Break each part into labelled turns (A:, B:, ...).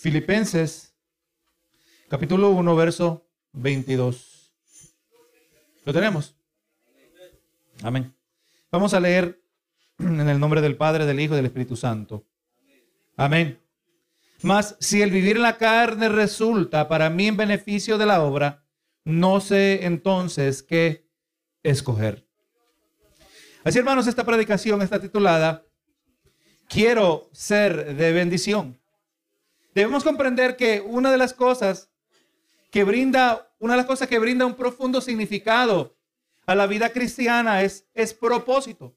A: Filipenses, capítulo 1, verso 22. ¿Lo tenemos? Amén. Vamos a leer en el nombre del Padre, del Hijo y del Espíritu Santo. Amén. Mas si el vivir en la carne resulta para mí en beneficio de la obra, no sé entonces qué escoger. Así, hermanos, esta predicación está titulada Quiero ser de bendición. Debemos comprender que una de las cosas que brinda, una de las cosas que brinda un profundo significado a la vida cristiana es, es propósito.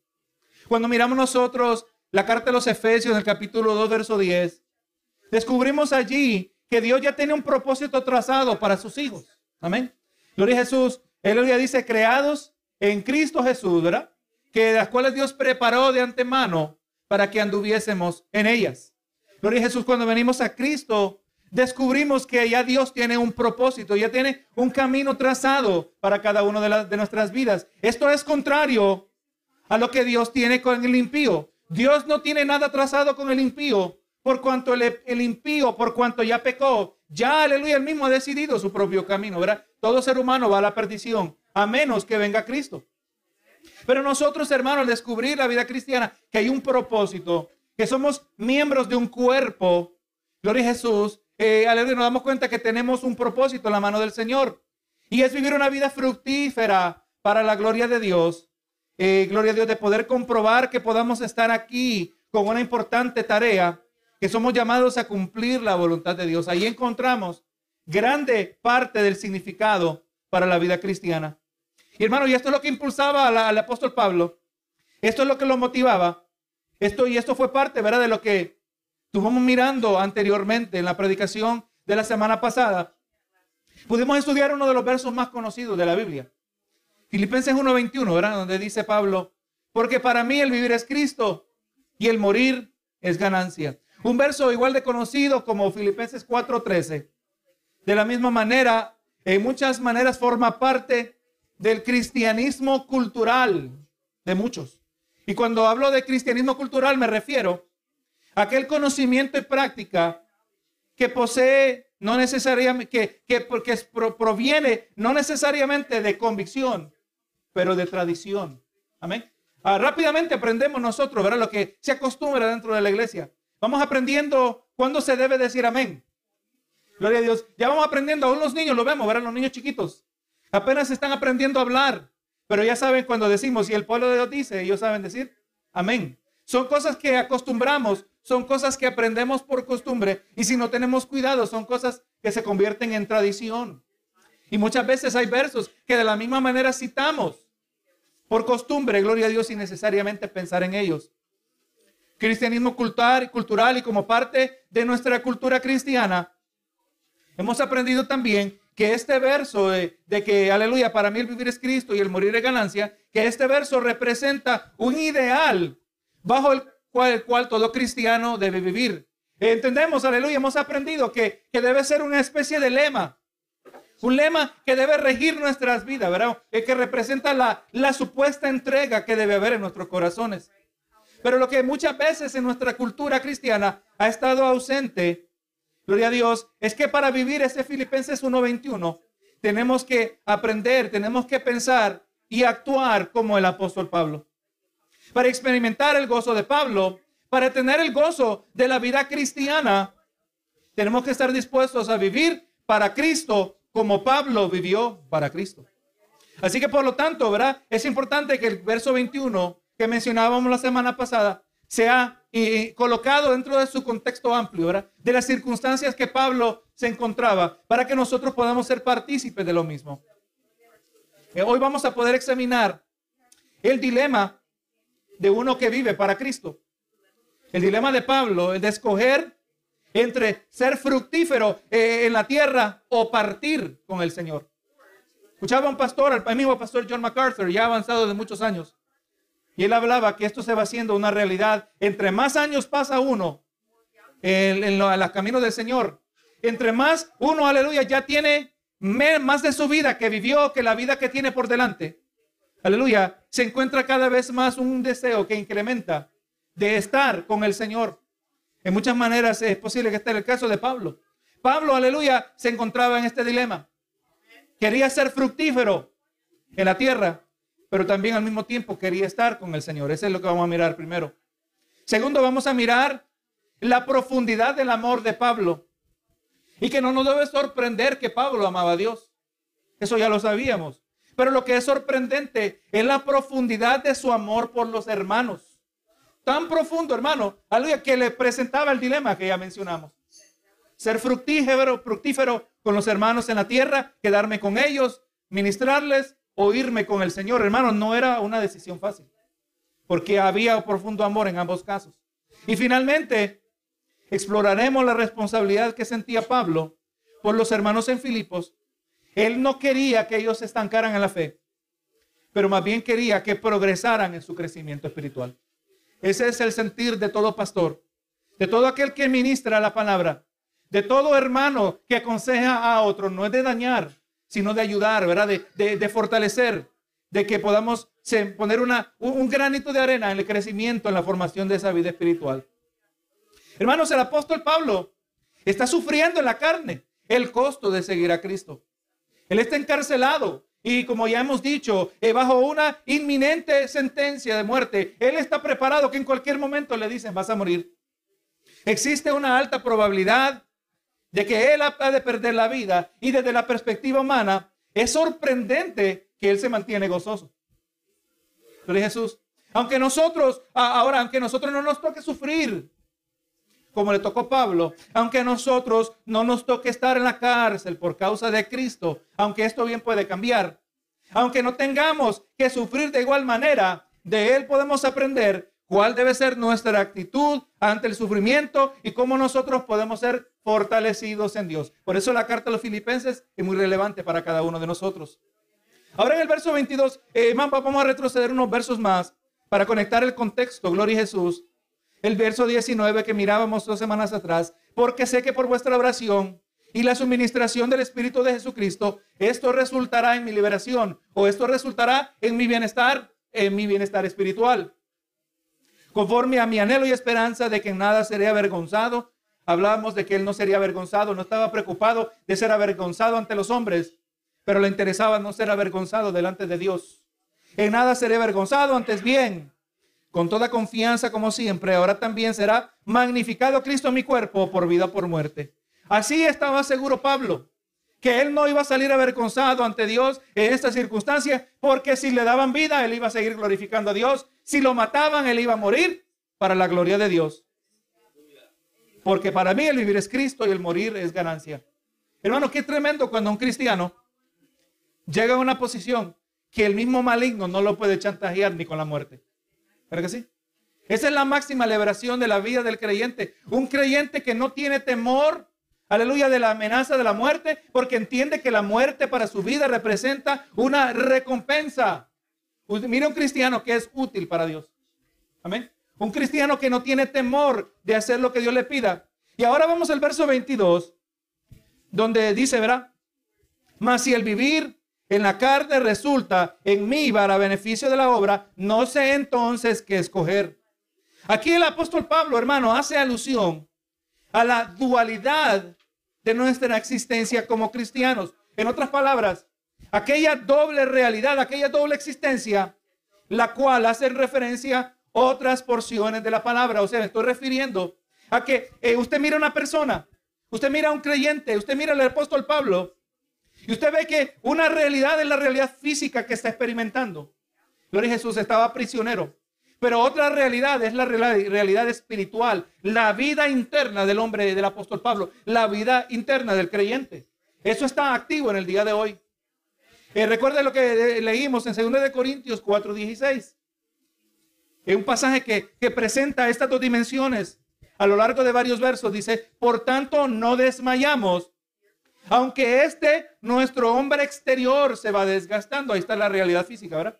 A: Cuando miramos nosotros la carta de los Efesios en el capítulo 2, verso 10, descubrimos allí que Dios ya tiene un propósito trazado para sus hijos. Amén. Gloria a Jesús. Él ya dice, creados en Cristo Jesús, que las cuales Dios preparó de antemano para que anduviésemos en ellas. Gloria a Jesús, cuando venimos a Cristo, descubrimos que ya Dios tiene un propósito, ya tiene un camino trazado para cada una de, nuestras vidas. Esto es contrario a lo que Dios tiene con el impío. Dios no tiene nada trazado con el impío, por cuanto el, el, impío, por cuanto ya pecó, ya, aleluya, él mismo ha decidido su propio camino, ¿verdad? Todo ser humano va a la perdición, a menos que venga Cristo. Pero nosotros, hermanos, al descubrir la vida cristiana, que hay un propósito, que somos miembros de un cuerpo, gloria a Jesús, eh, nos damos cuenta que tenemos un propósito en la mano del Señor. Y es vivir una vida fructífera para la gloria de Dios. Eh, gloria a Dios, de poder comprobar que podamos estar aquí con una importante tarea, que somos llamados a cumplir la voluntad de Dios. Ahí encontramos grande parte del significado para la vida cristiana. Y hermano, y esto es lo que impulsaba al, apóstol Pablo. Esto es lo que lo motivaba. Esto y esto fue parte, ¿verdad? De lo que estuvimos mirando anteriormente en la predicación de la semana pasada. Pudimos estudiar uno de los versos más conocidos de la Biblia. Filipenses 1:21, ¿verdad? Donde dice Pablo, porque para mí el vivir es Cristo y el morir es ganancia. Un verso igual de conocido como Filipenses 4:13. De la misma manera, en muchas maneras forma parte del cristianismo cultural de muchos. Y cuando hablo de cristianismo cultural me refiero a aquel conocimiento y práctica que posee no necesariamente, que, que porque proviene no necesariamente de convicción, pero de tradición. Amén. Ah, rápidamente aprendemos nosotros, ¿verdad? Lo que se acostumbra dentro de la iglesia. Vamos aprendiendo cuándo se debe decir amén. Gloria a Dios. Ya vamos aprendiendo, aún los niños lo vemos, ¿verdad? Los niños chiquitos. Apenas están aprendiendo a hablar, pero ya saben cuando decimos, y el pueblo de Dios dice, ellos saben decir, amén. Son cosas que acostumbramos, son cosas que aprendemos por costumbre, y si no tenemos cuidado, son cosas que se convierten en tradición. Y muchas veces hay versos que de la misma manera citamos por costumbre, gloria a Dios, sin necesariamente pensar en ellos. Cristianismo cultural, y como parte de nuestra cultura cristiana, hemos aprendido también que este verso de, que, aleluya, para mí el vivir es Cristo y el morir es ganancia, que este verso representa un ideal bajo el cual, todo cristiano debe vivir. Entendemos, aleluya, hemos aprendido que, que debe ser una especie de lema. Un lema que debe regir nuestras vidas, ¿verdad? Que representa la, la supuesta entrega que debe haber en nuestros corazones. Pero lo que muchas veces en nuestra cultura cristiana ha estado ausente gloria a Dios, es que para vivir ese Filipenses 1.21 tenemos que aprender, tenemos que pensar y actuar como el apóstol Pablo. Para experimentar el gozo de Pablo, para tener el gozo de la vida cristiana, tenemos que estar dispuestos a vivir para Cristo como Pablo vivió para Cristo. Así que por lo tanto, ¿verdad? Es importante que el verso 21 que mencionábamos la semana pasada sea y colocado dentro de su contexto amplio, ¿verdad? De las circunstancias que Pablo se encontraba, para que nosotros podamos ser partícipes de lo mismo. Eh, hoy vamos a poder examinar el dilema de uno que vive para Cristo. El dilema de Pablo, el de escoger entre ser fructífero eh, en la tierra o partir con el Señor. Escuchaba un pastor, el mismo pastor John MacArthur, ya avanzado de muchos años, y él hablaba que esto se va haciendo una realidad. Entre más años pasa uno en, en los caminos del Señor, entre más uno, aleluya, ya tiene más de su vida que vivió que la vida que tiene por delante. Aleluya, se encuentra cada vez más un deseo que incrementa de estar con el Señor. En muchas maneras es posible que esté el caso de Pablo. Pablo, aleluya, se encontraba en este dilema. Quería ser fructífero en la tierra, pero también al mismo tiempo quería estar con el Señor. Eso es lo que vamos a mirar primero. Segundo, vamos a mirar la profundidad del amor de Pablo. Y que no nos debe sorprender que Pablo amaba a Dios. Eso ya lo sabíamos. Pero lo que es sorprendente es la profundidad de su amor por los hermanos. Tan profundo, hermano, aleluya, que le presentaba el dilema que ya mencionamos. Ser fructífero, fructífero con los hermanos en la tierra, quedarme con ellos, ministrarles o irme con el Señor. Hermano, no era una decisión fácil, porque había profundo amor en ambos casos. Y finalmente, exploraremos la responsabilidad que sentía Pablo por los hermanos en Filipos. Él no quería que ellos se estancaran en la fe, pero más bien quería que progresaran en su crecimiento espiritual. Ese es el sentir de todo pastor, de todo aquel que ministra la palabra, de todo hermano que aconseja a otro. No es de dañar, sino de ayudar, ¿verdad? De, fortalecer, de que podamos poner una, un granito de arena en el crecimiento, en la formación de esa vida espiritual. Hermanos, el apóstol Pablo está sufriendo en la carne el costo de seguir a Cristo. Él está encarcelado y como ya hemos dicho, eh, bajo una inminente sentencia de muerte, él está preparado que en cualquier momento le dicen vas a morir. Existe una alta probabilidad de que él ha de perder la vida y desde la perspectiva humana es sorprendente que él se mantiene gozoso. Pero Jesús, aunque nosotros, ahora, aunque nosotros no nos toque sufrir, como le tocó Pablo, aunque a nosotros no nos toque estar en la cárcel por causa de Cristo, aunque esto bien puede cambiar, aunque no tengamos que sufrir de igual manera, de Él podemos aprender cuál debe ser nuestra actitud ante el sufrimiento y cómo nosotros podemos ser fortalecidos en Dios. Por eso la carta a los filipenses es muy relevante para cada uno de nosotros. Ahora en el verso 22, eh, vamos a retroceder unos versos más para conectar el contexto, gloria a Jesús, el verso 19 que mirábamos dos semanas atrás, porque sé que por vuestra oración y la suministración del Espíritu de Jesucristo, esto resultará en mi liberación o esto resultará en mi bienestar, en mi bienestar espiritual. Conforme a mi anhelo y esperanza de que en nada seré avergonzado, hablábamos de que él no sería avergonzado, no estaba preocupado de ser avergonzado ante los hombres, pero le interesaba no ser avergonzado delante de Dios. En nada seré avergonzado, antes bien, con toda confianza como siempre, ahora también será magnificado Cristo en mi cuerpo por vida por muerte. Así estaba seguro Pablo, que él no iba a salir avergonzado ante Dios en esta circunstancia, porque si le daban vida, él iba a seguir glorificando a Dios. Si lo mataban, él iba a morir para la gloria de Dios. Porque para mí el vivir es Cristo y el morir es ganancia. Hermano, qué tremendo cuando un cristiano llega a una posición que el mismo maligno no lo puede chantajear ni con la muerte. ¿Verdad que sí? Esa es la máxima liberación de la vida del creyente. Un creyente que no tiene temor, aleluya, de la amenaza de la muerte, porque entiende que la muerte para su vida representa una recompensa. Mira un cristiano que es útil para Dios. Amén. Un cristiano que no tiene temor de hacer lo que Dios le pida. Y ahora vamos al verso 22, donde dice, ¿verdad? Mas si el vivir en la carne resulta en mí para beneficio de la obra, no sé entonces qué escoger. Aquí el apóstol Pablo, hermano, hace alusión a la dualidad de nuestra existencia como cristianos. En otras palabras, aquella doble realidad, aquella doble existencia, la cual hace referencia otras porciones de la palabra. O sea, me estoy refiriendo a que eh, usted mira a una persona, usted mira a un creyente, usted mira al apóstol Pablo, y usted ve que una realidad es la realidad física que está experimentando. Gloria a Jesús estaba prisionero. Pero otra realidad es la realidad espiritual, la vida interna del hombre, del apóstol Pablo, la vida interna del creyente. Eso está activo en el día de hoy. Eh, recuerde lo que leímos en 2 de Corintios 4:16. Es un pasaje que, presenta estas dos dimensiones a lo largo de varios versos. Dice, por tanto, no desmayamos, aunque este, nuestro hombre exterior, se va desgastando. Ahí está la realidad física, ¿verdad?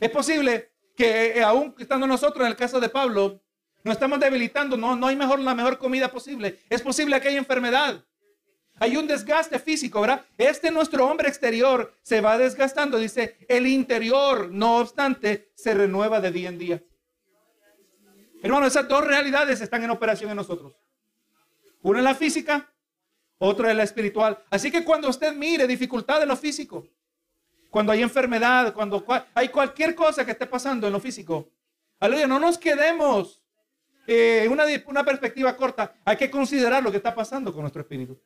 A: Es posible que eh, aún estando nosotros en el caso de Pablo, nos estamos debilitando. No, no hay mejor, la mejor comida posible. Es posible que haya enfermedad. Hay un desgaste físico, ¿verdad? Este nuestro hombre exterior se va desgastando. Dice, el interior, no obstante, se renueva de día en día. Hermano, esas dos realidades están en operación en nosotros. Una es la física, otra es la espiritual. Así que cuando usted mire dificultad en lo físico, cuando hay enfermedad, cuando hay cualquier cosa que esté pasando en lo físico, aleluya, no nos quedemos en una, una perspectiva corta. Hay que considerar lo que está pasando con nuestro espíritu.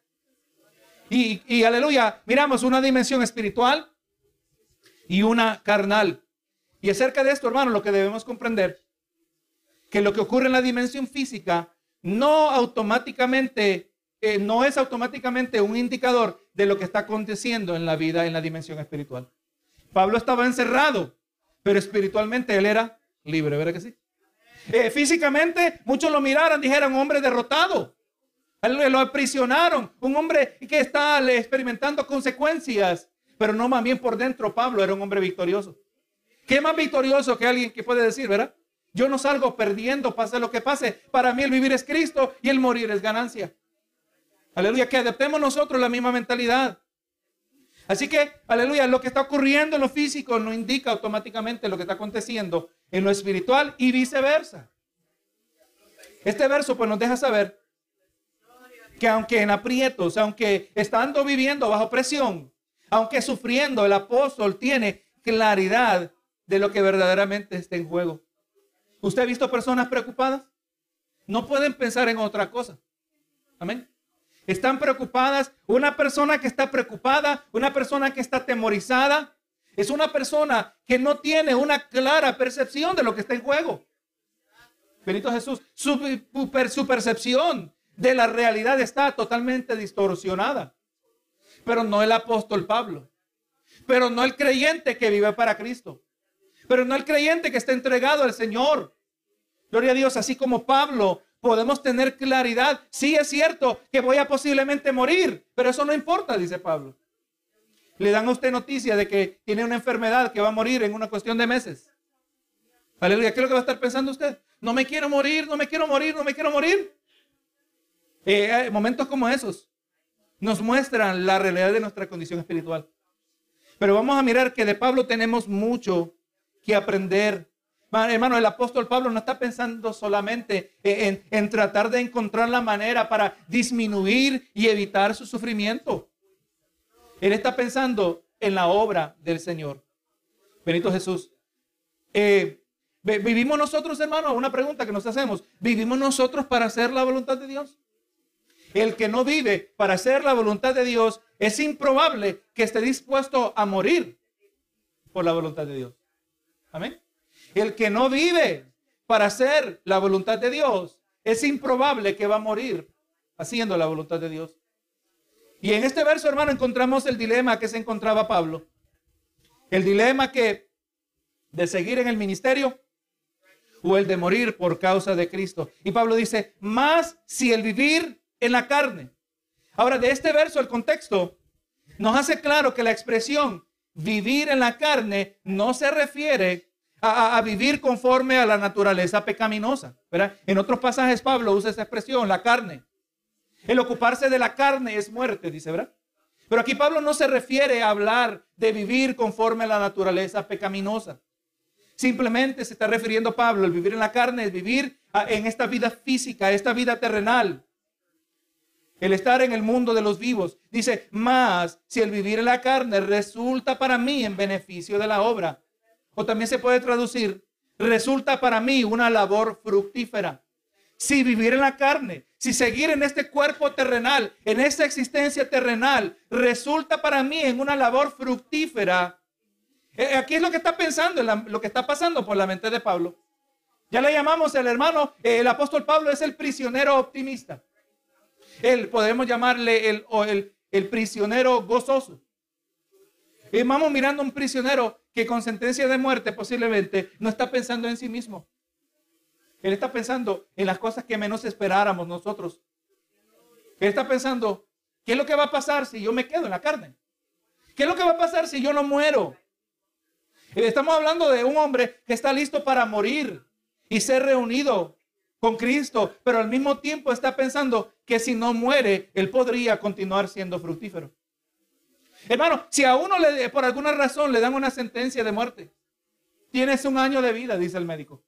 A: Y, y aleluya, miramos una dimensión espiritual y una carnal. Y acerca de esto, hermano, lo que debemos comprender, que lo que ocurre en la dimensión física no automáticamente, eh, no es automáticamente un indicador de lo que está aconteciendo en la vida en la dimensión espiritual. Pablo estaba encerrado, pero espiritualmente él era libre, ¿verdad que sí? Eh, físicamente, muchos lo miraron, dijeron, hombre derrotado. Lo aprisionaron, un hombre que está experimentando consecuencias, pero no más bien por dentro. Pablo era un hombre victorioso. ¿Qué más victorioso que alguien que puede decir, verdad? Yo no salgo perdiendo, pase lo que pase. Para mí el vivir es Cristo y el morir es ganancia. Aleluya, que adaptemos nosotros la misma mentalidad. Así que, aleluya, lo que está ocurriendo en lo físico no indica automáticamente lo que está aconteciendo en lo espiritual y viceversa. Este verso pues nos deja saber que aunque en aprietos, aunque estando viviendo bajo presión, aunque sufriendo, el apóstol tiene claridad de lo que verdaderamente está en juego. ¿Usted ha visto personas preocupadas? No pueden pensar en otra cosa. Amén. Están preocupadas. Una persona que está preocupada, una persona que está atemorizada, es una persona que no tiene una clara percepción de lo que está en juego. Benito Jesús, su, su percepción de la realidad está totalmente distorsionada. Pero no el apóstol Pablo. Pero no el creyente que vive para Cristo. Pero no el creyente que está entregado al Señor. Gloria a Dios, así como Pablo, podemos tener claridad. Sí es cierto que voy a posiblemente morir, pero eso no importa, dice Pablo. Le dan a usted noticia de que tiene una enfermedad que va a morir en una cuestión de meses. Aleluya, ¿qué es lo que va a estar pensando usted? No me quiero morir, no me quiero morir, no me quiero morir. Eh, momentos como esos nos muestran la realidad de nuestra condición espiritual. Pero vamos a mirar que de Pablo tenemos mucho aprender. Hermano, el apóstol Pablo no está pensando solamente en, en, tratar de encontrar la manera para disminuir y evitar su sufrimiento. Él está pensando en la obra del Señor. Benito Jesús. Eh, ¿Vivimos nosotros, hermano? Una pregunta que nos hacemos. ¿Vivimos nosotros para hacer la voluntad de Dios? El que no vive para hacer la voluntad de Dios es improbable que esté dispuesto a morir por la voluntad de Dios. Amén. El que no vive para hacer la voluntad de Dios es improbable que va a morir haciendo la voluntad de Dios. Y en este verso, hermano, encontramos el dilema que se encontraba Pablo. El dilema que de seguir en el ministerio o el de morir por causa de Cristo. Y Pablo dice, más si el vivir en la carne. Ahora, de este verso, el contexto nos hace claro que la expresión vivir en la carne no se refiere a, vivir conforme a la naturaleza pecaminosa. En otros pasajes Pablo usa esa expresión, la carne. El ocuparse de la carne es muerte, dice, ¿verdad? Pero aquí Pablo no se refiere a hablar de vivir conforme a la naturaleza pecaminosa. Simplemente se está refiriendo Pablo, el vivir en la carne es vivir en esta vida física, esta vida terrenal el estar en el mundo de los vivos. Dice, más si el vivir en la carne resulta para mí en beneficio de la obra. O también se puede traducir, resulta para mí una labor fructífera. Si vivir en la carne, si seguir en este cuerpo terrenal, en esta existencia terrenal, resulta para mí en una labor fructífera. Eh, aquí es lo que está pensando, lo que está pasando por la mente de Pablo. Ya le llamamos el hermano, el apóstol Pablo es el prisionero optimista. Él, podemos llamarle el, el, el prisionero gozoso. Y vamos mirando a un prisionero que con sentencia de muerte posiblemente no está pensando en sí mismo. Él está pensando en las cosas que menos esperáramos nosotros. Él está pensando, ¿qué es lo que va a pasar si yo me quedo en la carne? ¿Qué es lo que va a pasar si yo no muero? Estamos hablando de un hombre que está listo para morir y ser reunido con Cristo, pero al mismo tiempo está pensando que si no muere, él podría continuar siendo fructífero. Hermano, si a uno le, por alguna razón le dan una sentencia de muerte, tienes un año de vida, dice el médico.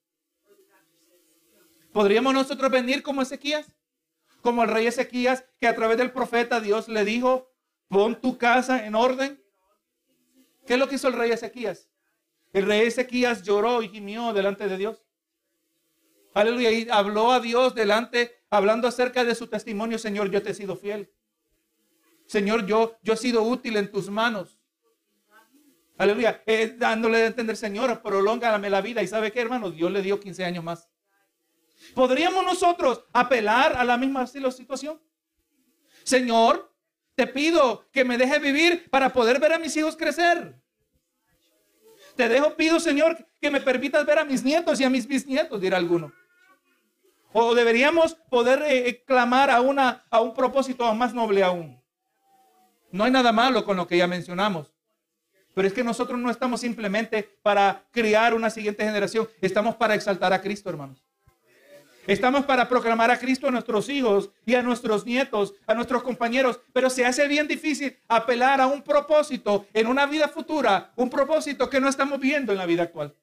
A: ¿Podríamos nosotros venir como Ezequías? como el rey Ezequías, que a través del profeta Dios le dijo, pon tu casa en orden. ¿Qué es lo que hizo el rey Ezequías? El rey Ezequías lloró y gimió delante de Dios. Aleluya. Y habló a Dios delante, hablando acerca de su testimonio. Señor, yo te he sido fiel. Señor, yo, yo he sido útil en tus manos. Aleluya. Eh, dándole a entender, Señor, prolóngame la vida. ¿Y sabe qué, hermano? Dios le dio 15 años más. ¿Podríamos nosotros apelar a la misma situación? Señor, te pido que me deje vivir para poder ver a mis hijos crecer. Te dejo, pido, Señor, que me permitas ver a mis nietos y a mis bisnietos, dirá alguno. O deberíamos poder eh, eh, clamar a, una, a un propósito más noble aún. No hay nada malo con lo que ya mencionamos. Pero es que nosotros no estamos simplemente para criar una siguiente generación, estamos para exaltar a Cristo, hermanos. Estamos para proclamar a Cristo a nuestros hijos y a nuestros nietos, a nuestros compañeros, pero se hace bien difícil apelar a un propósito en una vida futura, un propósito que no estamos viendo en la vida actual.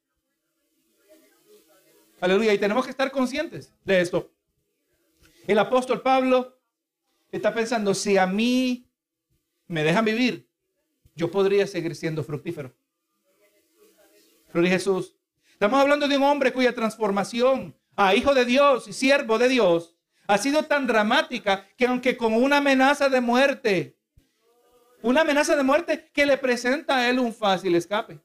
A: Aleluya, y tenemos que estar conscientes de esto. El apóstol Pablo está pensando, si a mí me dejan vivir, yo podría seguir siendo fructífero. Gloria Jesús. Estamos hablando de un hombre cuya transformación a hijo de Dios y siervo de Dios ha sido tan dramática que aunque con una amenaza de muerte, una amenaza de muerte que le presenta a él un fácil escape.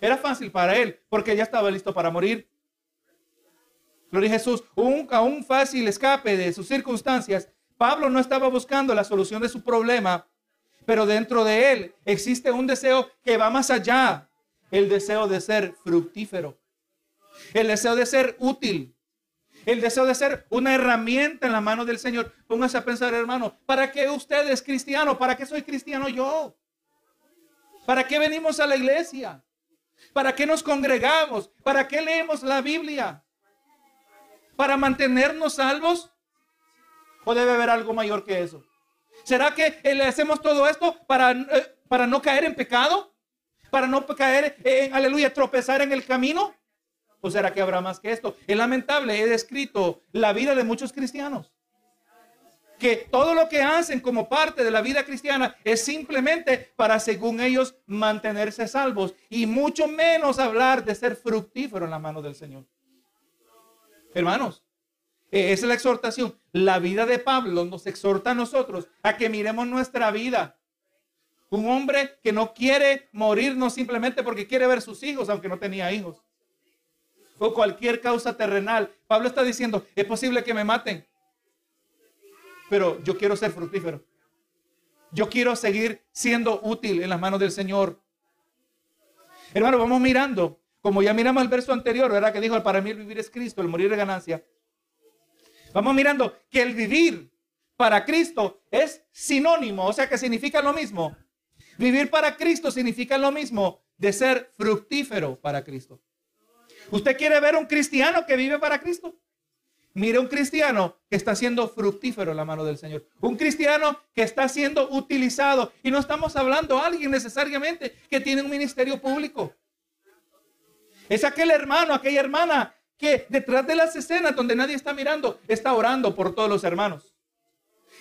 A: Era fácil para él porque ya estaba listo para morir. Gloria a Jesús, un, fácil escape de sus circunstancias. Pablo no estaba buscando la solución de su problema, pero dentro de él existe un deseo que va más allá, el deseo de ser fructífero el deseo de ser útil, el deseo de ser una herramienta en la mano del Señor. Póngase a pensar, hermano, ¿para qué usted es cristiano? ¿Para qué soy cristiano yo? ¿Para qué venimos a la iglesia? ¿Para qué nos congregamos? ¿Para qué leemos la Biblia? ¿Para mantenernos salvos? ¿O debe haber algo mayor que eso? ¿Será que le hacemos todo esto para, eh, para no caer en pecado? ¿Para no caer en, aleluya, tropezar en el camino? ¿O será que habrá más que esto? Es lamentable, he descrito la vida de muchos cristianos. Que todo lo que hacen como parte de la vida cristiana es simplemente para, según ellos, mantenerse salvos. Y mucho menos hablar de ser fructífero en la mano del Señor. Hermanos, e-, esa es la exhortación. La vida de Pablo nos exhorta a nosotros a que miremos nuestra vida. Un hombre que no quiere morirnos simplemente porque quiere ver sus hijos, aunque no tenía hijos o cualquier causa terrenal. Pablo está diciendo, es posible que me maten, pero yo quiero ser fructífero. Yo quiero seguir siendo útil en las manos del Señor. Hermano, vamos mirando, como ya miramos el verso anterior, ¿verdad? Que dijo, para mí el vivir es Cristo, el morir es ganancia. Vamos mirando que el vivir para Cristo es sinónimo, o sea que significa lo mismo. Vivir para Cristo significa lo mismo de ser fructífero para Cristo. ¿Usted quiere ver un cristiano que vive para Cristo? Mire un cristiano que está siendo fructífero en la mano del Señor. Un cristiano que está siendo utilizado. Y no estamos hablando de alguien necesariamente que tiene un ministerio público. Es aquel hermano, aquella hermana que detrás de las escenas donde nadie está mirando, está orando por todos los hermanos.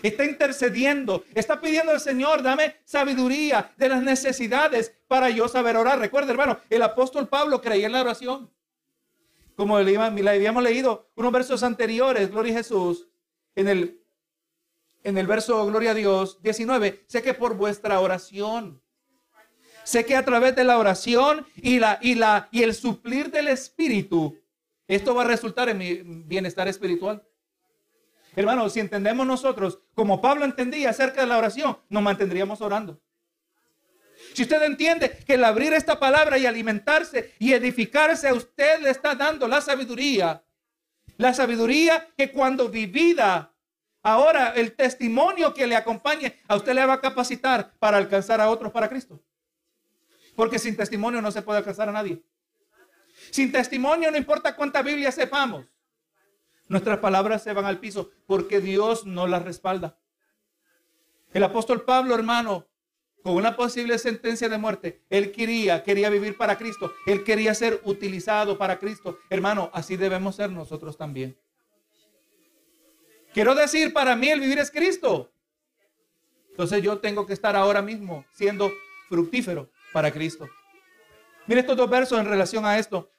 A: Está intercediendo, está pidiendo al Señor, dame sabiduría de las necesidades para yo saber orar. Recuerda, hermano, el apóstol Pablo creía en la oración como le, habíamos leído unos versos anteriores, Gloria a Jesús, en el, en el verso Gloria a Dios 19, sé que por vuestra oración, sé que a través de la oración y, la, y, la, y el suplir del Espíritu, esto va a resultar en mi bienestar espiritual. Hermanos, si entendemos nosotros, como Pablo entendía acerca de la oración, nos mantendríamos orando. Si usted entiende que el abrir esta palabra y alimentarse y edificarse a usted le está dando la sabiduría, la sabiduría que cuando vivida, ahora el testimonio que le acompañe, a usted le va a capacitar para alcanzar a otros para Cristo. Porque sin testimonio no se puede alcanzar a nadie. Sin testimonio no importa cuánta Biblia sepamos. Nuestras palabras se van al piso porque Dios no las respalda. El apóstol Pablo, hermano, con una posible sentencia de muerte, él quería, quería vivir para Cristo, él quería ser utilizado para Cristo. Hermano, así debemos ser nosotros también. Quiero decir, para mí el vivir es Cristo. Entonces yo tengo que estar ahora mismo siendo fructífero para Cristo. Mire estos dos versos en relación a esto.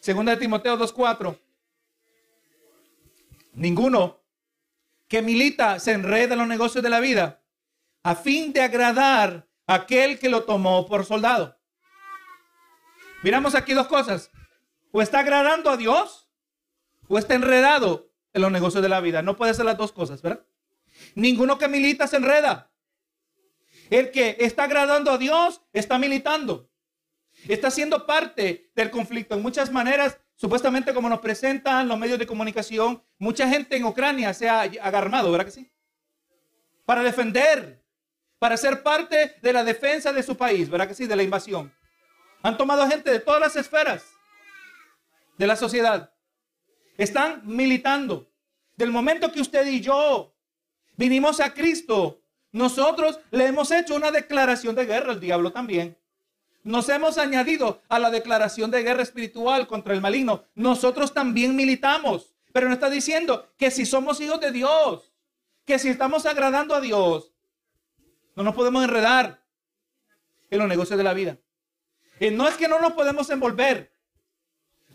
A: Segunda de Timoteo 2.4. Ninguno que milita se enreda en los negocios de la vida a fin de agradar a aquel que lo tomó por soldado. Miramos aquí dos cosas. O está agradando a Dios o está enredado en los negocios de la vida. No puede ser las dos cosas, ¿verdad? Ninguno que milita se enreda. El que está agradando a Dios está militando. Está siendo parte del conflicto. En muchas maneras, supuestamente como nos presentan los medios de comunicación, mucha gente en Ucrania se ha agarmado, ¿verdad que sí? Para defender, para ser parte de la defensa de su país, ¿verdad que sí? De la invasión. Han tomado gente de todas las esferas de la sociedad. Están militando. Del momento que usted y yo vinimos a Cristo, nosotros le hemos hecho una declaración de guerra al diablo también. Nos hemos añadido a la declaración de guerra espiritual contra el maligno. Nosotros también militamos. Pero no está diciendo que si somos hijos de Dios, que si estamos agradando a Dios, no nos podemos enredar en los negocios de la vida. Y no es que no nos podemos envolver.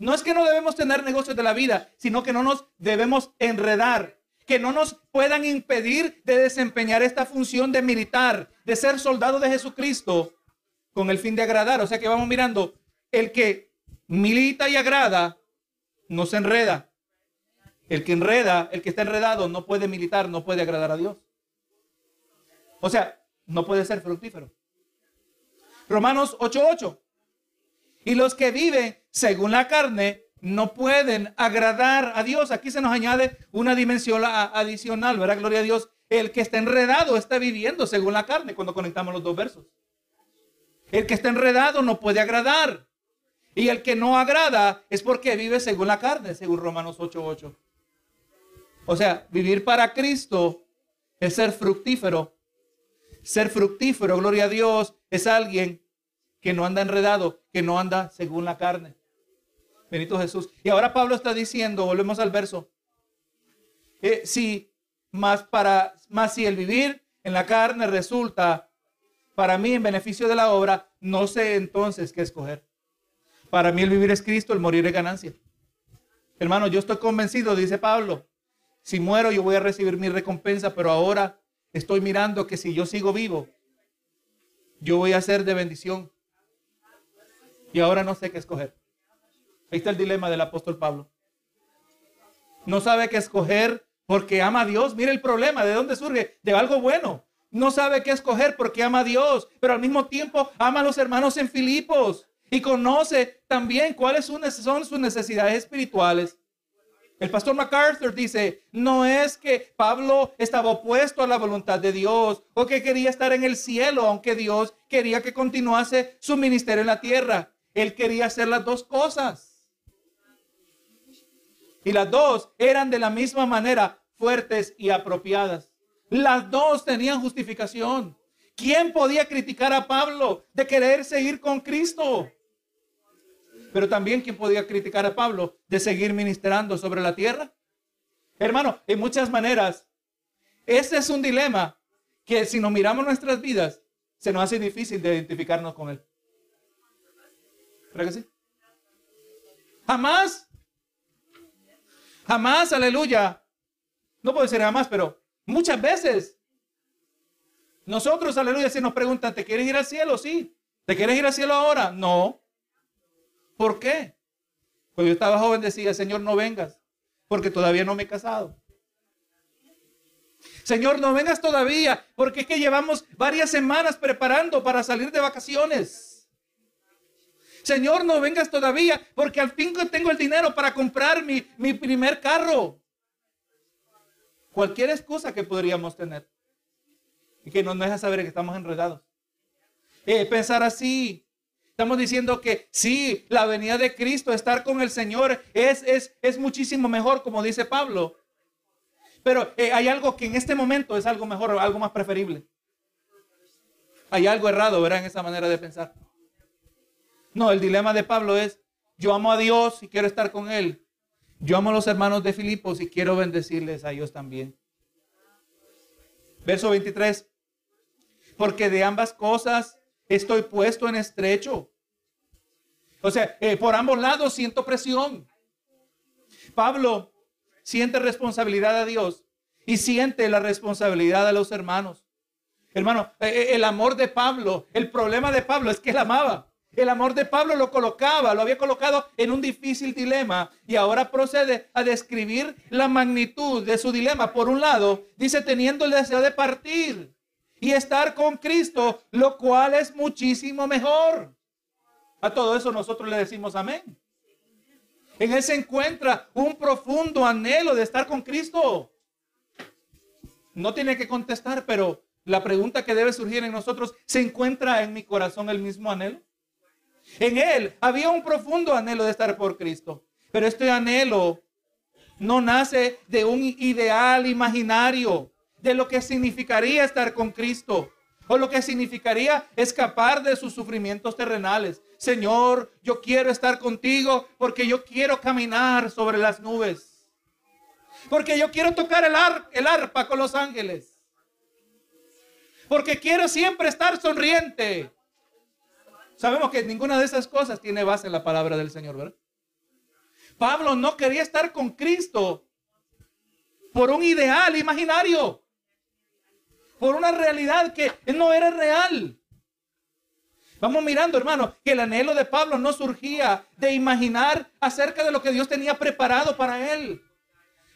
A: No es que no debemos tener negocios de la vida, sino que no nos debemos enredar. Que no nos puedan impedir de desempeñar esta función de militar, de ser soldado de Jesucristo con el fin de agradar. O sea que vamos mirando, el que milita y agrada, no se enreda. El que enreda, el que está enredado, no puede militar, no puede agradar a Dios. O sea, no puede ser fructífero. Romanos 8:8. Y los que viven según la carne no pueden agradar a Dios. Aquí se nos añade una dimensión adicional, ¿verdad? Gloria a Dios. El que está enredado está viviendo según la carne cuando conectamos los dos versos. El que está enredado no puede agradar. Y el que no agrada es porque vive según la carne, según Romanos 8:8. O sea, vivir para Cristo es ser fructífero. Ser fructífero, gloria a Dios, es alguien que no anda enredado, que no anda según la carne. Benito Jesús. Y ahora Pablo está diciendo, volvemos al verso. Si más para más si el vivir en la carne resulta para mí en beneficio de la obra, no sé entonces qué escoger. Para mí el vivir es Cristo, el morir es ganancia. Hermano, yo estoy convencido, dice Pablo, si muero yo voy a recibir mi recompensa, pero ahora estoy mirando que si yo sigo vivo, yo voy a ser de bendición. Y ahora no sé qué escoger. Ahí está el dilema del apóstol Pablo. No sabe qué escoger porque ama a Dios. Mire el problema, ¿de dónde surge? De algo bueno no sabe qué escoger porque ama a Dios, pero al mismo tiempo ama a los hermanos en Filipos y conoce también cuáles son sus necesidades espirituales. El pastor MacArthur dice, no es que Pablo estaba opuesto a la voluntad de Dios o que quería estar en el cielo, aunque Dios quería que continuase su ministerio en la tierra. Él quería hacer las dos cosas. Y las dos eran de la misma manera fuertes y apropiadas. Las dos tenían justificación. ¿Quién podía criticar a Pablo de querer seguir con Cristo? Pero también quién podía criticar a Pablo de seguir ministrando sobre la tierra. Hermano, en muchas maneras, ese es un dilema que si nos miramos nuestras vidas, se nos hace difícil de identificarnos con él. ¿Verdad que sí? Jamás, jamás, aleluya. No puede ser jamás, pero Muchas veces nosotros, aleluya, si nos preguntan, ¿te quieres ir al cielo? Sí. ¿Te quieres ir al cielo ahora? No. ¿Por qué? Cuando yo estaba joven decía, Señor, no vengas, porque todavía no me he casado. Señor, no vengas todavía, porque es que llevamos varias semanas preparando para salir de vacaciones. Señor, no vengas todavía, porque al fin tengo el dinero para comprar mi, mi primer carro. Cualquier excusa que podríamos tener. Y que nos deja saber que estamos enredados. Eh, pensar así. Estamos diciendo que sí, la venida de Cristo, estar con el Señor es, es, es muchísimo mejor, como dice Pablo. Pero eh, hay algo que en este momento es algo mejor, algo más preferible. Hay algo errado, ¿verdad? En esa manera de pensar. No, el dilema de Pablo es, yo amo a Dios y quiero estar con Él. Yo amo a los hermanos de Filipos y quiero bendecirles a ellos también. Verso 23. Porque de ambas cosas estoy puesto en estrecho. O sea, eh, por ambos lados siento presión. Pablo siente responsabilidad a Dios y siente la responsabilidad a los hermanos. Hermano, eh, eh, el amor de Pablo, el problema de Pablo es que él amaba. El amor de Pablo lo colocaba, lo había colocado en un difícil dilema y ahora procede a describir la magnitud de su dilema. Por un lado, dice teniendo el deseo de partir y estar con Cristo, lo cual es muchísimo mejor. A todo eso nosotros le decimos amén. En él se encuentra un profundo anhelo de estar con Cristo. No tiene que contestar, pero la pregunta que debe surgir en nosotros, ¿se encuentra en mi corazón el mismo anhelo? En él había un profundo anhelo de estar por Cristo, pero este anhelo no nace de un ideal imaginario de lo que significaría estar con Cristo o lo que significaría escapar de sus sufrimientos terrenales. Señor, yo quiero estar contigo porque yo quiero caminar sobre las nubes. Porque yo quiero tocar el, el arpa con los ángeles. Porque quiero siempre estar sonriente. Sabemos que ninguna de esas cosas tiene base en la palabra del Señor, ¿verdad? Pablo no quería estar con Cristo por un ideal imaginario, por una realidad que no era real. Vamos mirando, hermano, que el anhelo de Pablo no surgía de imaginar acerca de lo que Dios tenía preparado para él,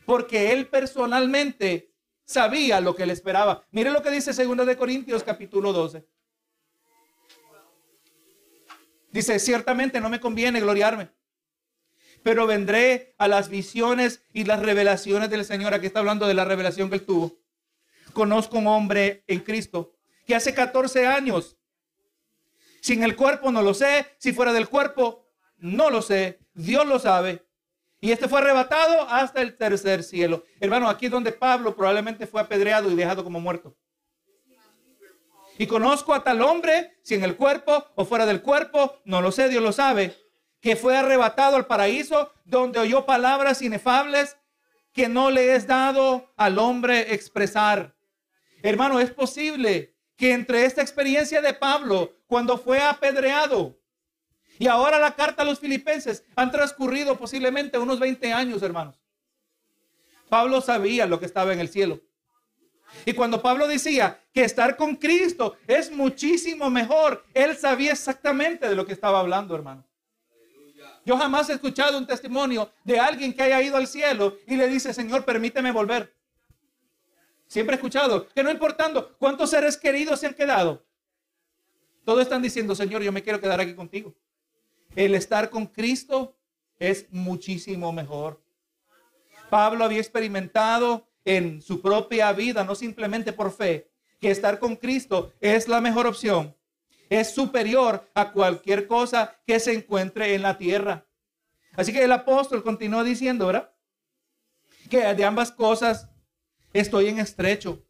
A: porque él personalmente sabía lo que le esperaba. Mire lo que dice 2 de Corintios capítulo 12. Dice, ciertamente no me conviene gloriarme, pero vendré a las visiones y las revelaciones del Señor. Aquí está hablando de la revelación que él tuvo. Conozco un hombre en Cristo que hace 14 años, sin el cuerpo no lo sé, si fuera del cuerpo no lo sé, Dios lo sabe. Y este fue arrebatado hasta el tercer cielo. Hermano, aquí es donde Pablo probablemente fue apedreado y dejado como muerto. Y conozco a tal hombre, si en el cuerpo o fuera del cuerpo, no lo sé, Dios lo sabe, que fue arrebatado al paraíso donde oyó palabras inefables que no le es dado al hombre expresar. Hermano, es posible que entre esta experiencia de Pablo, cuando fue apedreado, y ahora la carta a los filipenses, han transcurrido posiblemente unos 20 años, hermanos. Pablo sabía lo que estaba en el cielo. Y cuando Pablo decía que estar con Cristo es muchísimo mejor, él sabía exactamente de lo que estaba hablando, hermano. Yo jamás he escuchado un testimonio de alguien que haya ido al cielo y le dice, Señor, permíteme volver. Siempre he escuchado que no importando cuántos seres queridos se han quedado, todos están diciendo, Señor, yo me quiero quedar aquí contigo. El estar con Cristo es muchísimo mejor. Pablo había experimentado en su propia vida, no simplemente por fe, que estar con Cristo es la mejor opción. Es superior a cualquier cosa que se encuentre en la tierra. Así que el apóstol continúa diciendo, ¿verdad? Que de ambas cosas estoy en estrecho.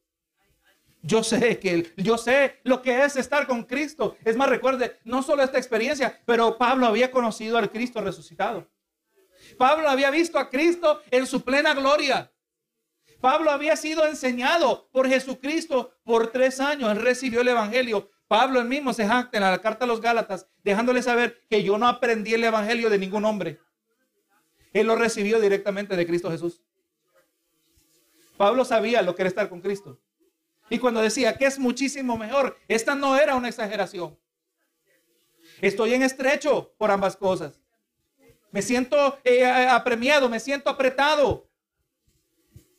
A: Yo sé que yo sé lo que es estar con Cristo. Es más, recuerde, no solo esta experiencia, pero Pablo había conocido al Cristo resucitado. Pablo había visto a Cristo en su plena gloria. Pablo había sido enseñado por Jesucristo por tres años. Él recibió el Evangelio. Pablo él mismo se jacta en la carta a los Gálatas, dejándole saber que yo no aprendí el Evangelio de ningún hombre. Él lo recibió directamente de Cristo Jesús. Pablo sabía lo que era estar con Cristo. Y cuando decía que es muchísimo mejor, esta no era una exageración. Estoy en estrecho por ambas cosas. Me siento eh, apremiado, me siento apretado.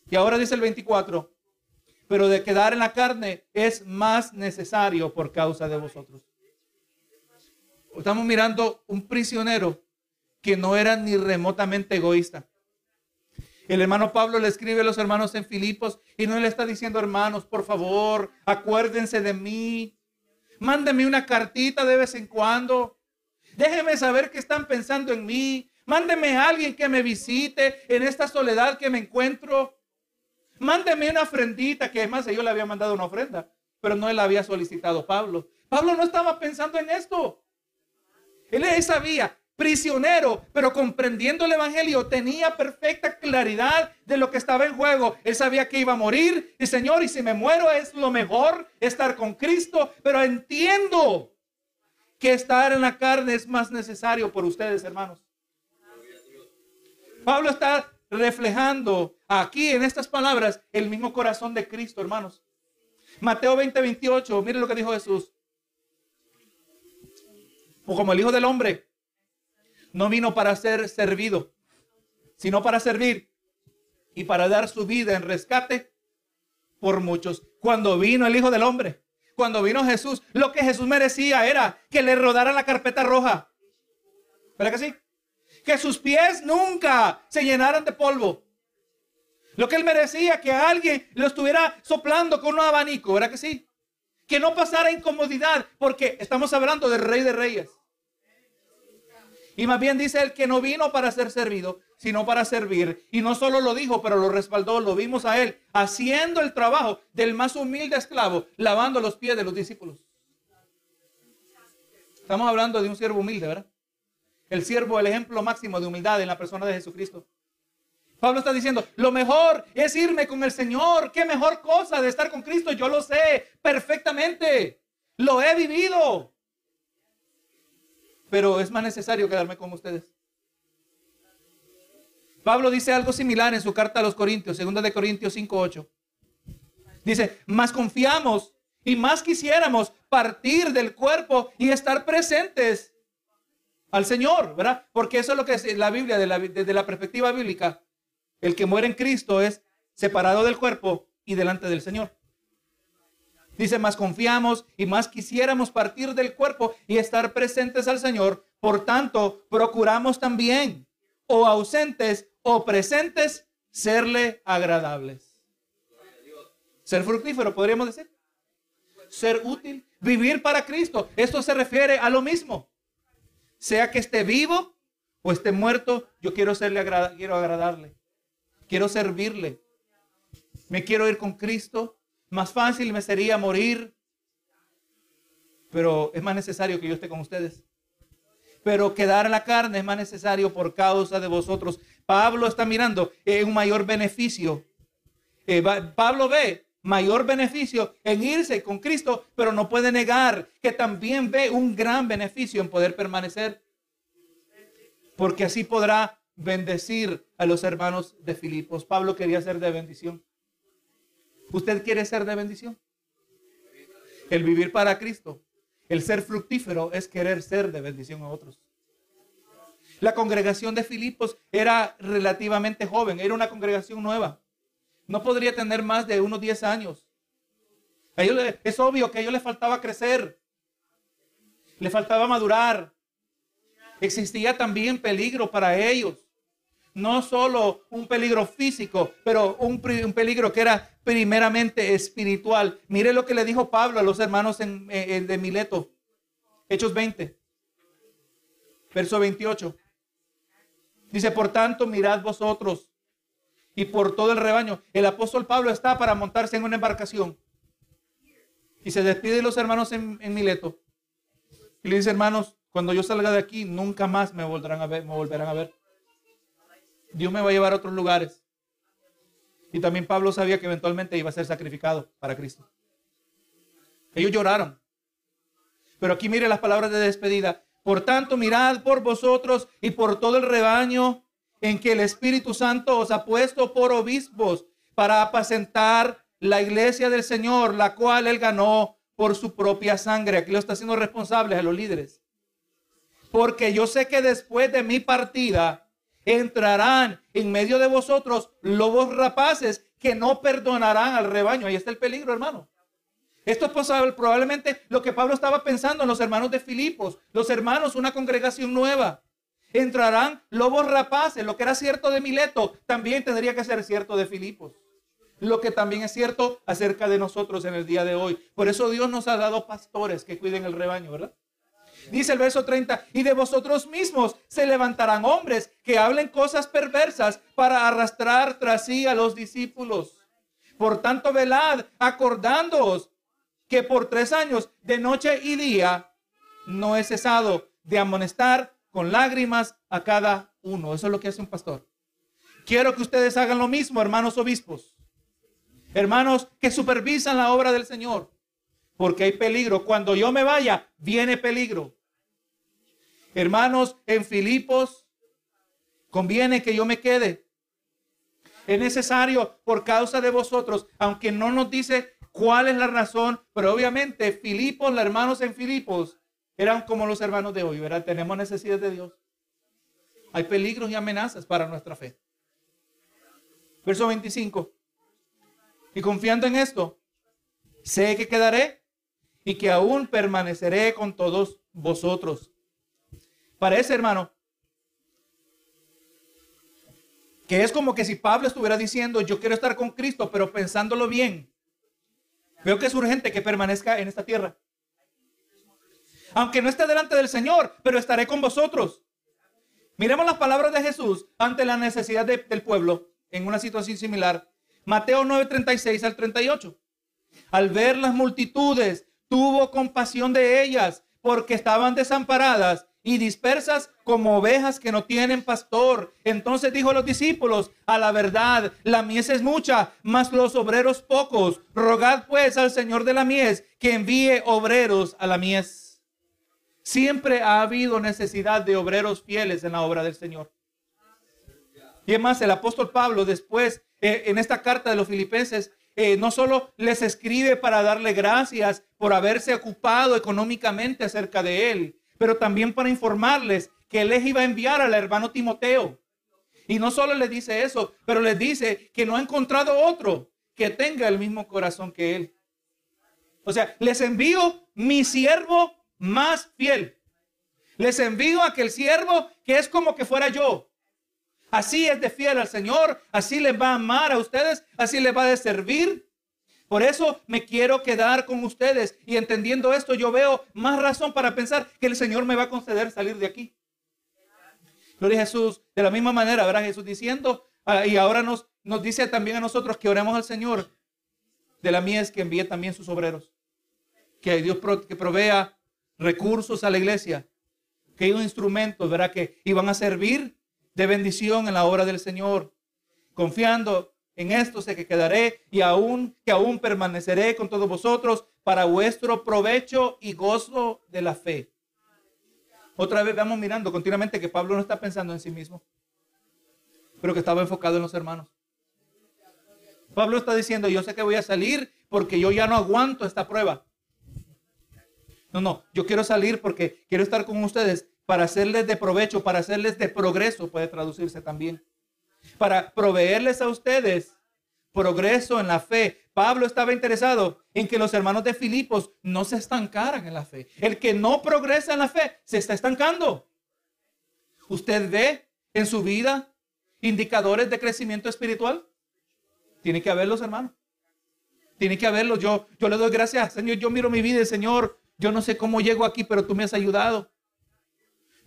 A: Y ahora dice el 24, pero de quedar en la carne es más necesario por causa de vosotros. Estamos mirando un prisionero que no era ni remotamente egoísta. El hermano Pablo le escribe a los hermanos en Filipos y no le está diciendo, hermanos, por favor, acuérdense de mí. Mándenme una cartita de vez en cuando. Déjenme saber que están pensando en mí. Mándenme a alguien que me visite en esta soledad que me encuentro. Mándeme una ofrendita, que además yo le había mandado una ofrenda, pero no él había solicitado Pablo. Pablo no estaba pensando en esto. Él sabía prisionero, pero comprendiendo el Evangelio tenía perfecta claridad de lo que estaba en juego. Él sabía que iba a morir y Señor, y si me muero es lo mejor estar con Cristo, pero entiendo que estar en la carne es más necesario por ustedes, hermanos. Pablo está reflejando aquí en estas palabras el mismo corazón de Cristo, hermanos. Mateo 20, 28, mire lo que dijo Jesús. Como el Hijo del Hombre no vino para ser servido, sino para servir y para dar su vida en rescate por muchos. Cuando vino el Hijo del Hombre, cuando vino Jesús, lo que Jesús merecía era que le rodara la carpeta roja. ¿Verdad que sí? Que sus pies nunca se llenaran de polvo. Lo que él merecía, que alguien lo estuviera soplando con un abanico, ¿verdad que sí? Que no pasara incomodidad, porque estamos hablando del Rey de Reyes. Y más bien dice él que no vino para ser servido, sino para servir. Y no solo lo dijo, pero lo respaldó. Lo vimos a él haciendo el trabajo del más humilde esclavo, lavando los pies de los discípulos. Estamos hablando de un siervo humilde, ¿verdad? El siervo, el ejemplo máximo de humildad en la persona de Jesucristo. Pablo está diciendo, lo mejor es irme con el Señor. Qué mejor cosa de estar con Cristo. Yo lo sé perfectamente. Lo he vivido pero es más necesario quedarme con ustedes. Pablo dice algo similar en su carta a los Corintios, segunda de Corintios 5:8. Dice, más confiamos y más quisiéramos partir del cuerpo y estar presentes al Señor, ¿verdad? Porque eso es lo que es la Biblia, desde la perspectiva bíblica. El que muere en Cristo es separado del cuerpo y delante del Señor. Dice, más confiamos y más quisiéramos partir del cuerpo y estar presentes al Señor. Por tanto, procuramos también, o ausentes o presentes, serle agradables. Ser fructífero, podríamos decir. Ser útil, vivir para Cristo. Esto se refiere a lo mismo. Sea que esté vivo o esté muerto, yo quiero serle quiero agradarle. Quiero servirle. Me quiero ir con Cristo más fácil me sería morir, pero es más necesario que yo esté con ustedes. Pero quedar en la carne es más necesario por causa de vosotros. Pablo está mirando un mayor beneficio. Eh, Pablo ve mayor beneficio en irse con Cristo, pero no puede negar que también ve un gran beneficio en poder permanecer. Porque así podrá bendecir a los hermanos de Filipos. Pablo quería ser de bendición. ¿Usted quiere ser de bendición? El vivir para Cristo, el ser fructífero es querer ser de bendición a otros. La congregación de Filipos era relativamente joven, era una congregación nueva. No podría tener más de unos 10 años. es obvio que a ellos les faltaba crecer, le faltaba madurar. Existía también peligro para ellos no solo un peligro físico, pero un, peligro que era primeramente espiritual. Mire lo que le dijo Pablo a los hermanos en, de Mileto, Hechos 20, verso 28. Dice, por tanto, mirad vosotros y por todo el rebaño. El apóstol Pablo está para montarse en una embarcación. Y se despide de los hermanos en, en Mileto. Y le dice, hermanos, cuando yo salga de aquí, nunca más me volverán a ver. Me volverán a ver. Dios me va a llevar a otros lugares. Y también Pablo sabía que eventualmente iba a ser sacrificado para Cristo. Ellos lloraron. Pero aquí mire las palabras de despedida. Por tanto, mirad por vosotros y por todo el rebaño en que el Espíritu Santo os ha puesto por obispos para apacentar la iglesia del Señor, la cual él ganó por su propia sangre. Aquí lo está haciendo responsable a los líderes. Porque yo sé que después de mi partida, entrarán en medio de vosotros lobos rapaces que no perdonarán al rebaño. Ahí está el peligro, hermano. Esto es probablemente lo que Pablo estaba pensando en los hermanos de Filipos, los hermanos, una congregación nueva. Entrarán lobos rapaces, lo que era cierto de Mileto, también tendría que ser cierto de Filipos. Lo que también es cierto acerca de nosotros en el día de hoy. Por eso Dios nos ha dado pastores que cuiden el rebaño, ¿verdad? Dice el verso 30, y de vosotros mismos se levantarán hombres que hablen cosas perversas para arrastrar tras sí a los discípulos. Por tanto, velad, acordándoos que por tres años, de noche y día, no he cesado de amonestar con lágrimas a cada uno. Eso es lo que hace un pastor. Quiero que ustedes hagan lo mismo, hermanos obispos. Hermanos que supervisan la obra del Señor. Porque hay peligro. Cuando yo me vaya, viene peligro. Hermanos en Filipos, conviene que yo me quede. Es necesario por causa de vosotros, aunque no nos dice cuál es la razón, pero obviamente Filipos, los hermanos en Filipos, eran como los hermanos de hoy, ¿verdad? Tenemos necesidad de Dios. Hay peligros y amenazas para nuestra fe. Verso 25. Y confiando en esto, sé que quedaré y que aún permaneceré con todos vosotros. Parece, hermano, que es como que si Pablo estuviera diciendo, yo quiero estar con Cristo, pero pensándolo bien, veo que es urgente que permanezca en esta tierra aunque no esté delante del Señor, pero estaré con vosotros. Miremos las palabras de Jesús ante la necesidad del pueblo en una situación similar. Mateo 9:36 al 38. Al ver las multitudes, tuvo compasión de ellas porque estaban desamparadas y dispersas como ovejas que no tienen pastor. Entonces dijo a los discípulos, a la verdad, la mies es mucha, mas los obreros pocos. Rogad pues al Señor de la mies que envíe obreros a la mies. Siempre ha habido necesidad de obreros fieles en la obra del Señor. Y además el apóstol Pablo después eh, en esta carta de los filipenses eh, no solo les escribe para darle gracias por haberse ocupado económicamente acerca de él, pero también para informarles que él les iba a enviar al hermano Timoteo. Y no solo les dice eso, pero les dice que no ha encontrado otro que tenga el mismo corazón que él. O sea, les envío mi siervo más fiel. Les envío a aquel siervo que es como que fuera yo. Así es de fiel al Señor, así les va a amar a ustedes, así les va a servir. Por eso me quiero quedar con ustedes y entendiendo esto yo veo más razón para pensar que el Señor me va a conceder salir de aquí. Gloria a Jesús. De la misma manera, verá Jesús diciendo, ah, y ahora nos, nos dice también a nosotros que oremos al Señor de la mies que envíe también sus obreros. Que Dios que provea recursos a la iglesia, que hay un instrumento, ¿verdad? Que iban a servir de bendición en la obra del Señor. Confiando en esto sé que quedaré y aún que aún permaneceré con todos vosotros para vuestro provecho y gozo de la fe. Otra vez vamos mirando continuamente que Pablo no está pensando en sí mismo, pero que estaba enfocado en los hermanos. Pablo está diciendo, yo sé que voy a salir porque yo ya no aguanto esta prueba. No, no, yo quiero salir porque quiero estar con ustedes para hacerles de provecho, para hacerles de progreso, puede traducirse también. Para proveerles a ustedes progreso en la fe. Pablo estaba interesado en que los hermanos de Filipos no se estancaran en la fe. El que no progresa en la fe se está estancando. ¿Usted ve en su vida indicadores de crecimiento espiritual? Tiene que haberlos, hermano. Tiene que haberlos. Yo, yo le doy gracias, Señor. Yo miro mi vida, Señor. Yo no sé cómo llego aquí, pero tú me has ayudado.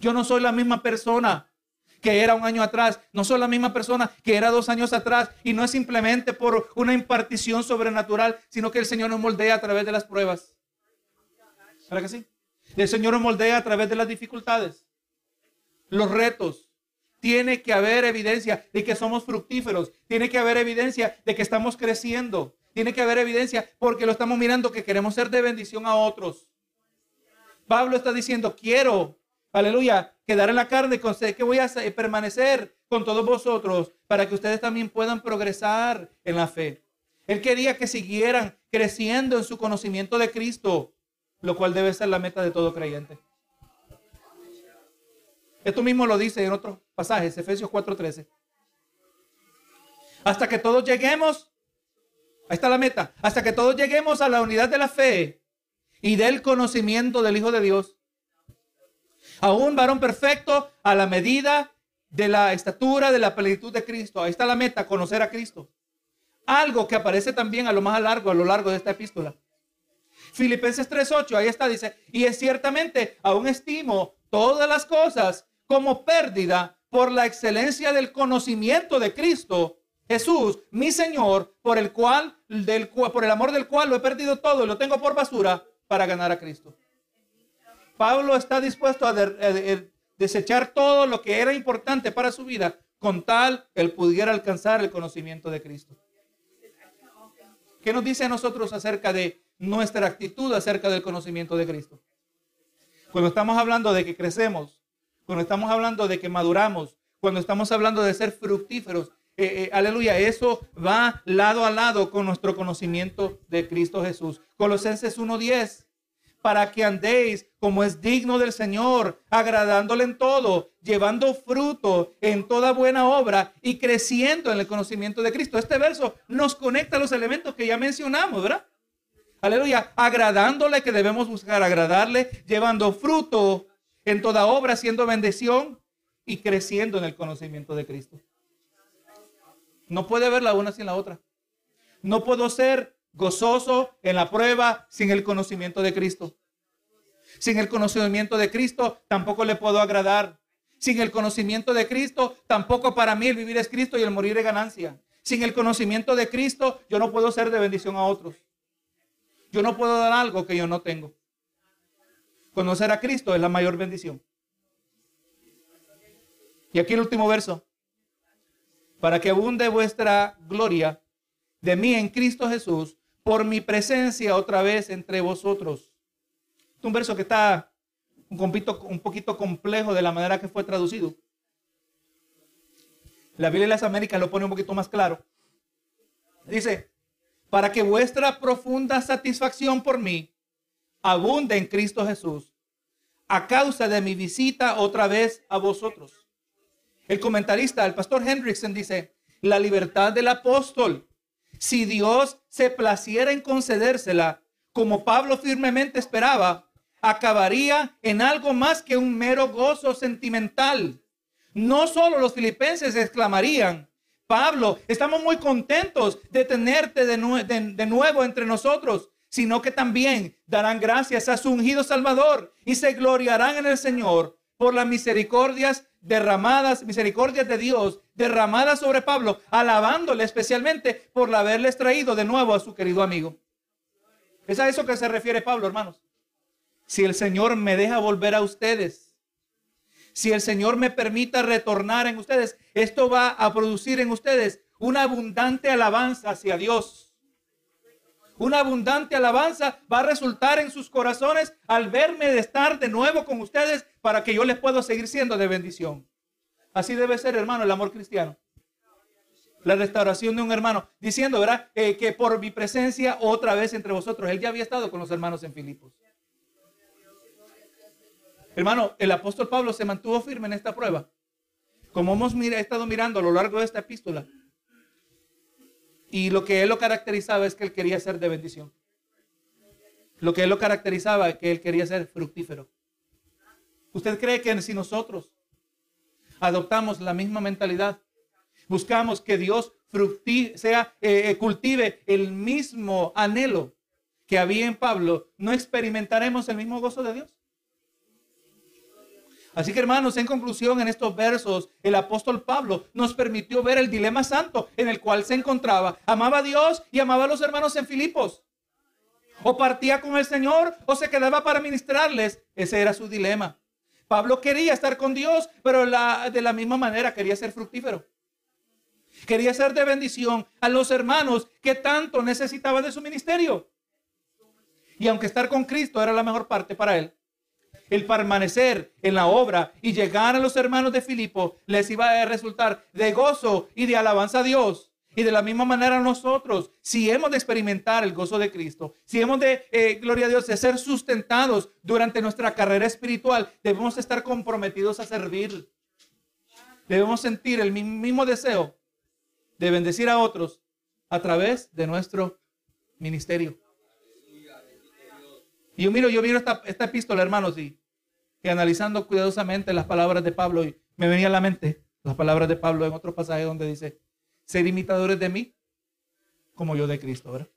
A: Yo no soy la misma persona que era un año atrás. No soy la misma persona que era dos años atrás. Y no es simplemente por una impartición sobrenatural, sino que el Señor nos moldea a través de las pruebas. ¿Verdad que sí? El Señor nos moldea a través de las dificultades, los retos. Tiene que haber evidencia de que somos fructíferos. Tiene que haber evidencia de que estamos creciendo. Tiene que haber evidencia porque lo estamos mirando que queremos ser de bendición a otros. Pablo está diciendo, quiero, aleluya, quedar en la carne con que voy a permanecer con todos vosotros para que ustedes también puedan progresar en la fe. Él quería que siguieran creciendo en su conocimiento de Cristo, lo cual debe ser la meta de todo creyente. Esto mismo lo dice en otros pasajes, Efesios 4:13. Hasta que todos lleguemos, ahí está la meta, hasta que todos lleguemos a la unidad de la fe y del conocimiento del Hijo de Dios. A un varón perfecto a la medida de la estatura de la plenitud de Cristo. Ahí está la meta, conocer a Cristo. Algo que aparece también a lo más largo, a lo largo de esta epístola. Filipenses 3:8, ahí está, dice, y es ciertamente, aún estimo todas las cosas como pérdida por la excelencia del conocimiento de Cristo, Jesús, mi Señor, por el cual, del, por el amor del cual lo he perdido todo y lo tengo por basura para ganar a Cristo. Pablo está dispuesto a desechar todo lo que era importante para su vida con tal él pudiera alcanzar el conocimiento de Cristo. ¿Qué nos dice a nosotros acerca de nuestra actitud acerca del conocimiento de Cristo? Cuando estamos hablando de que crecemos, cuando estamos hablando de que maduramos, cuando estamos hablando de ser fructíferos, eh, eh, aleluya, eso va lado a lado con nuestro conocimiento de Cristo Jesús. Colosenses 1.10 para que andéis como es digno del Señor, agradándole en todo, llevando fruto en toda buena obra y creciendo en el conocimiento de Cristo. Este verso nos conecta a los elementos que ya mencionamos, ¿verdad? Aleluya, agradándole que debemos buscar agradarle, llevando fruto en toda obra, siendo bendición y creciendo en el conocimiento de Cristo. No puede ver la una sin la otra. No puedo ser gozoso en la prueba sin el conocimiento de Cristo. Sin el conocimiento de Cristo tampoco le puedo agradar. Sin el conocimiento de Cristo tampoco para mí el vivir es Cristo y el morir es ganancia. Sin el conocimiento de Cristo yo no puedo ser de bendición a otros. Yo no puedo dar algo que yo no tengo. Conocer a Cristo es la mayor bendición. Y aquí el último verso. Para que abunde vuestra gloria de mí en Cristo Jesús por mi presencia otra vez entre vosotros. Es un verso que está un poquito, un poquito complejo de la manera que fue traducido. La Biblia de las Américas lo pone un poquito más claro. Dice, para que vuestra profunda satisfacción por mí abunde en Cristo Jesús, a causa de mi visita otra vez a vosotros. El comentarista, el pastor Hendrickson, dice, la libertad del apóstol si Dios se placiera en concedérsela, como Pablo firmemente esperaba, acabaría en algo más que un mero gozo sentimental. No solo los filipenses exclamarían, Pablo, estamos muy contentos de tenerte de, de, nuevo entre nosotros, sino que también darán gracias a su ungido Salvador y se gloriarán en el Señor por las misericordias derramadas, misericordias de Dios derramadas sobre Pablo, alabándole especialmente por haberles traído de nuevo a su querido amigo. Es a eso que se refiere Pablo, hermanos. Si el Señor me deja volver a ustedes, si el Señor me permita retornar en ustedes, esto va a producir en ustedes una abundante alabanza hacia Dios. Una abundante alabanza va a resultar en sus corazones al verme de estar de nuevo con ustedes para que yo les pueda seguir siendo de bendición. Así debe ser, hermano, el amor cristiano. La restauración de un hermano, diciendo, ¿verdad? Eh, que por mi presencia otra vez entre vosotros. Él ya había estado con los hermanos en Filipos. Hermano, el apóstol Pablo se mantuvo firme en esta prueba. Como hemos estado mirando a lo largo de esta epístola. Y lo que él lo caracterizaba es que él quería ser de bendición. Lo que él lo caracterizaba es que él quería ser fructífero. ¿Usted cree que si nosotros adoptamos la misma mentalidad. Buscamos que Dios sea, eh, eh, cultive el mismo anhelo que había en Pablo. ¿No experimentaremos el mismo gozo de Dios? Así que hermanos, en conclusión, en estos versos, el apóstol Pablo nos permitió ver el dilema santo en el cual se encontraba. Amaba a Dios y amaba a los hermanos en Filipos. O partía con el Señor o se quedaba para ministrarles. Ese era su dilema. Pablo quería estar con Dios, pero de la misma manera quería ser fructífero. Quería ser de bendición a los hermanos que tanto necesitaban de su ministerio. Y aunque estar con Cristo era la mejor parte para él, el permanecer en la obra y llegar a los hermanos de Filipo les iba a resultar de gozo y de alabanza a Dios. Y de la misma manera nosotros, si hemos de experimentar el gozo de Cristo, si hemos de, eh, gloria a Dios, de ser sustentados durante nuestra carrera espiritual, debemos estar comprometidos a servir. Debemos sentir el mismo deseo de bendecir a otros a través de nuestro ministerio. Y yo miro, yo miro esta, epístola, hermanos, y, y analizando cuidadosamente las palabras de Pablo, y me venía a la mente las palabras de Pablo en otro pasaje donde dice, ser imitadores de mí como yo de Cristo, ¿verdad?